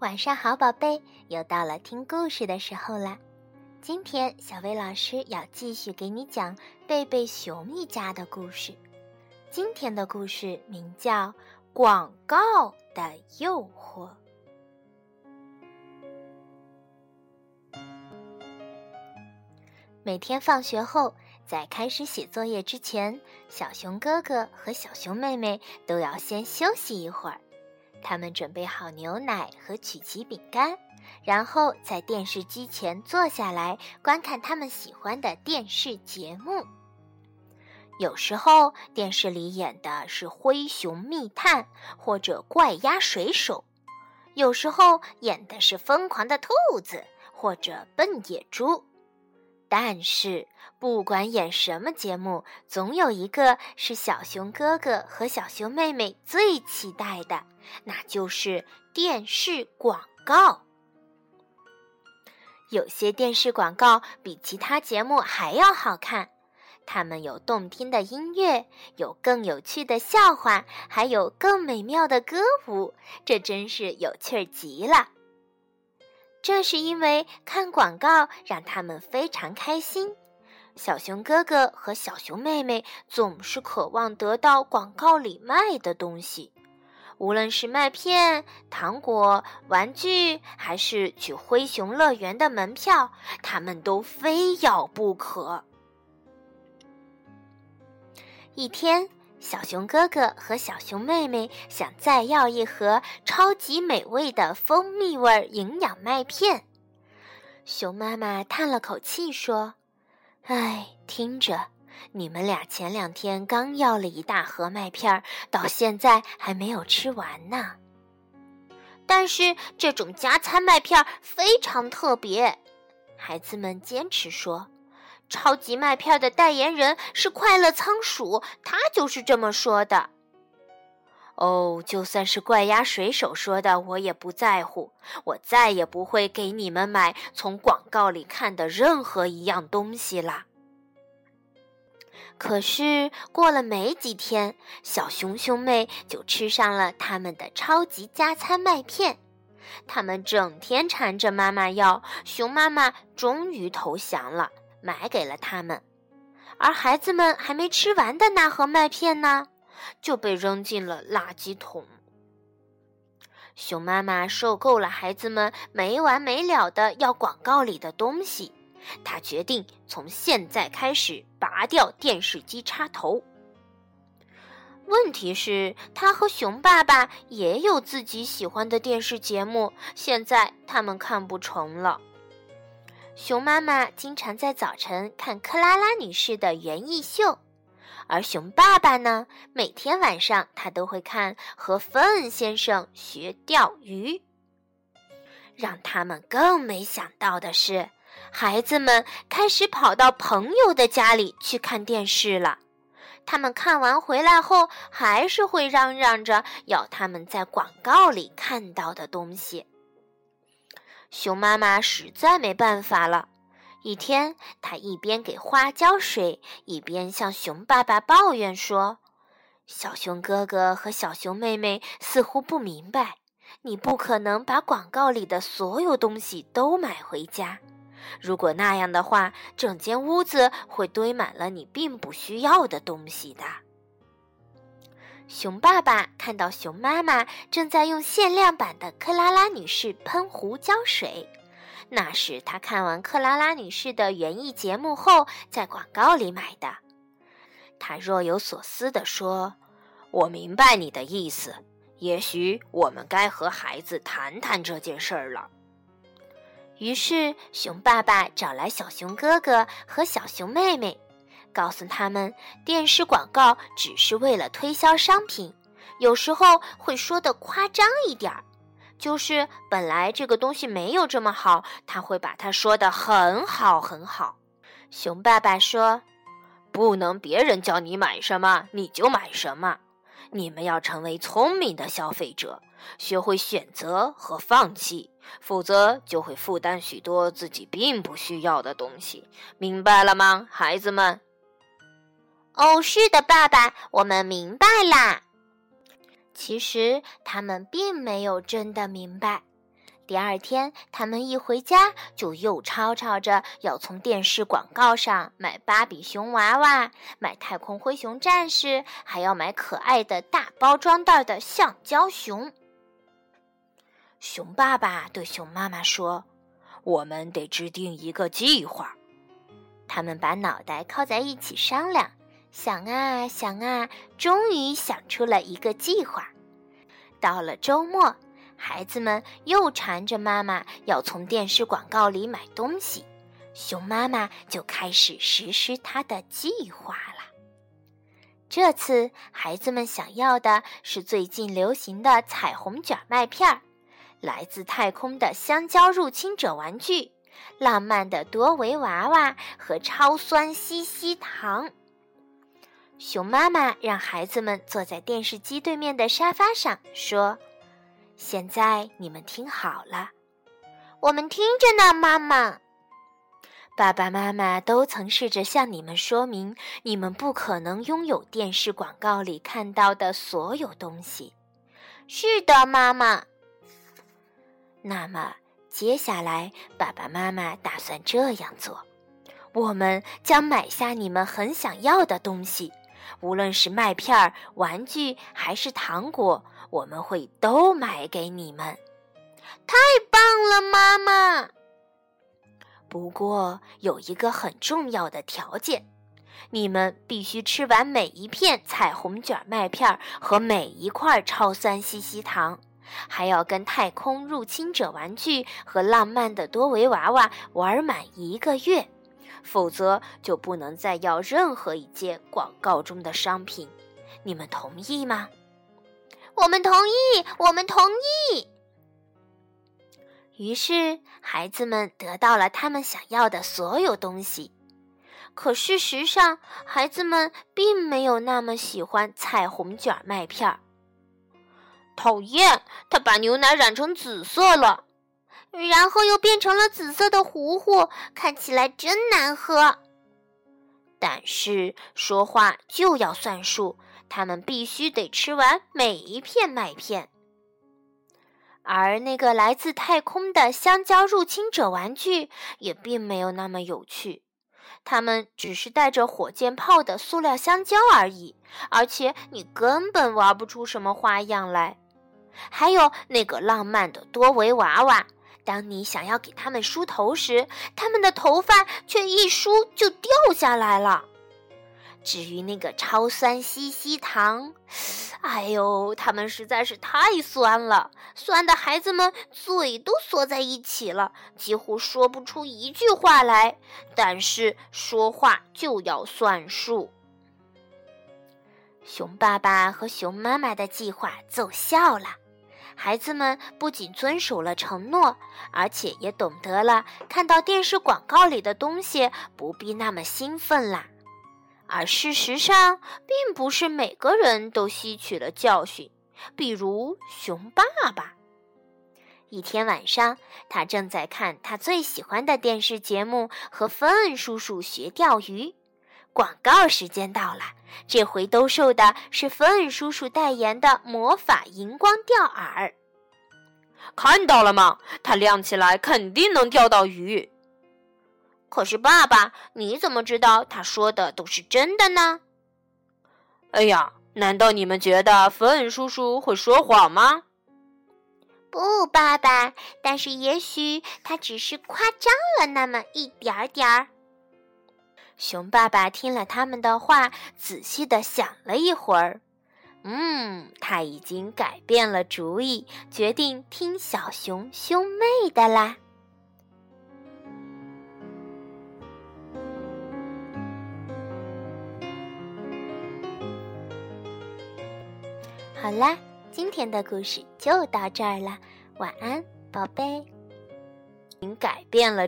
晚上好，宝贝，又到了听故事的时候了。今天小薇老师要继续给你讲贝贝熊一家的故事。今天的故事名叫《广告的诱惑》。每天放学后，在开始写作业之前，小熊哥哥和小熊妹妹都要先休息一会儿。他们准备好牛奶和曲奇饼干，然后在电视机前坐下来观看他们喜欢的电视节目。有时候电视里演的是《灰熊密探》或者《怪鸭水手》，有时候演的是《疯狂的兔子》或者《笨野猪》。但是，不管演什么节目，总有一个是小熊哥哥和小熊妹妹最期待的，那就是电视广告。有些电视广告比其他节目还要好看，它们有动听的音乐，有更有趣的笑话，还有更美妙的歌舞，这真是有趣极了。这是因为看广告让他们非常开心。小熊哥哥和小熊妹妹总是渴望得到广告里卖的东西，无论是麦片、糖果、玩具，还是去灰熊乐园的门票，他们都非要不可。一天。小熊哥哥和小熊妹妹想再要一盒超级美味的蜂蜜味营养麦片。熊妈妈叹了口气说：“哎，听着，你们俩前两天刚要了一大盒麦片，到现在还没有吃完呢。但是这种加餐麦片非常特别。”孩子们坚持说。超级麦片的代言人是快乐仓鼠，他就是这么说的。哦，就算是怪鸭水手说的，我也不在乎。我再也不会给你们买从广告里看的任何一样东西啦。可是过了没几天，小熊兄妹就吃上了他们的超级加餐麦片，他们整天缠着妈妈要，熊妈妈终于投降了。买给了他们，而孩子们还没吃完的那盒麦片呢，就被扔进了垃圾桶。熊妈妈受够了孩子们没完没了的要广告里的东西，他决定从现在开始拔掉电视机插头。问题是，他和熊爸爸也有自己喜欢的电视节目，现在他们看不成了。熊妈妈经常在早晨看克拉拉女士的园艺秀，而熊爸爸呢，每天晚上他都会看和芬先生学钓鱼。让他们更没想到的是，孩子们开始跑到朋友的家里去看电视了。他们看完回来后，还是会嚷嚷着要他们在广告里看到的东西。熊妈妈实在没办法了。一天，她一边给花浇水，一边向熊爸爸抱怨说：“小熊哥哥和小熊妹妹似乎不明白，你不可能把广告里的所有东西都买回家。如果那样的话，整间屋子会堆满了你并不需要的东西的。”熊爸爸看到熊妈妈正在用限量版的克拉拉女士喷壶浇水，那是他看完克拉拉女士的园艺节目后在广告里买的。他若有所思地说：“我明白你的意思，也许我们该和孩子谈谈这件事儿了。”于是，熊爸爸找来小熊哥哥和小熊妹妹。告诉他们，电视广告只是为了推销商品，有时候会说的夸张一点儿，就是本来这个东西没有这么好，他会把它说的很好很好。熊爸爸说：“不能别人叫你买什么你就买什么，你们要成为聪明的消费者，学会选择和放弃，否则就会负担许多自己并不需要的东西。明白了吗，孩子们？”哦，是的，爸爸，我们明白啦。其实他们并没有真的明白，第二天，他们一回家就又吵吵着要从电视广告上买芭比熊娃娃、买太空灰熊战士，还要买可爱的大包装袋的橡胶熊。熊爸爸对熊妈妈说：“我们得制定一个计划。”他们把脑袋靠在一起商量，想啊想啊，终于想出了一个计划。到了周末。孩子们又缠着妈妈要从电视广告里买东西，熊妈妈就开始实施她的计划了。这次，孩子们想要的是最近流行的彩虹卷麦片儿、来自太空的香蕉入侵者玩具、浪漫的多维娃娃和超酸西西糖。熊妈妈让孩子们坐在电视机对面的沙发上，说。现在你们听好了，我们听着呢，妈妈。爸爸妈妈都曾试着向你们说明，你们不可能拥有电视广告里看到的所有东西。是的，妈妈。那么接下来，爸爸妈妈打算这样做：我们将买下你们很想要的东西。无论是麦片、玩具还是糖果，我们会都买给你们。太棒了，妈妈！不过有一个很重要的条件：你们必须吃完每一片彩虹卷麦片和每一块超酸西西糖，还要跟太空入侵者玩具和浪漫的多维娃娃玩满一个月。否则就不能再要任何一件广告中的商品，你们同意吗？我们同意，我们同意。于是，孩子们得到了他们想要的所有东西。可事实上，孩子们并没有那么喜欢彩虹卷麦片儿。讨厌，他把牛奶染成紫色了。然后又变成了紫色的糊糊，看起来真难喝。但是说话就要算数，他们必须得吃完每一片麦片。而那个来自太空的香蕉入侵者玩具也并没有那么有趣，它们只是带着火箭炮的塑料香蕉而已，而且你根本玩不出什么花样来。还有那个浪漫的多维娃娃。当你想要给他们梳头时，他们的头发却一梳就掉下来了。至于那个超酸西西糖，哎呦，它们实在是太酸了，酸的孩子们嘴都缩在一起了，几乎说不出一句话来。但是说话就要算数。熊爸爸和熊妈妈的计划奏效了。孩子们不仅遵守了承诺，而且也懂得了看到电视广告里的东西不必那么兴奋啦。而事实上，并不是每个人都吸取了教训。比如熊爸爸，一天晚上，他正在看他最喜欢的电视节目，和芬恩叔叔学钓鱼。广告时间到了，这回兜售的是芬恩叔叔代言的魔法荧光钓饵。看到了吗？它亮起来肯定能钓到鱼。可是爸爸，你怎么知道他说的都是真的呢？哎呀，难道你们觉得芬恩叔叔会说谎吗？不，爸爸，但是也许他只是夸张了那么一点儿点儿。熊爸爸听了他们的话，仔细的想了一会儿，嗯，他已经改变了主意，决定听小熊兄妹的啦。好啦，今天的故事就到这儿了，晚安，宝贝。您改变了。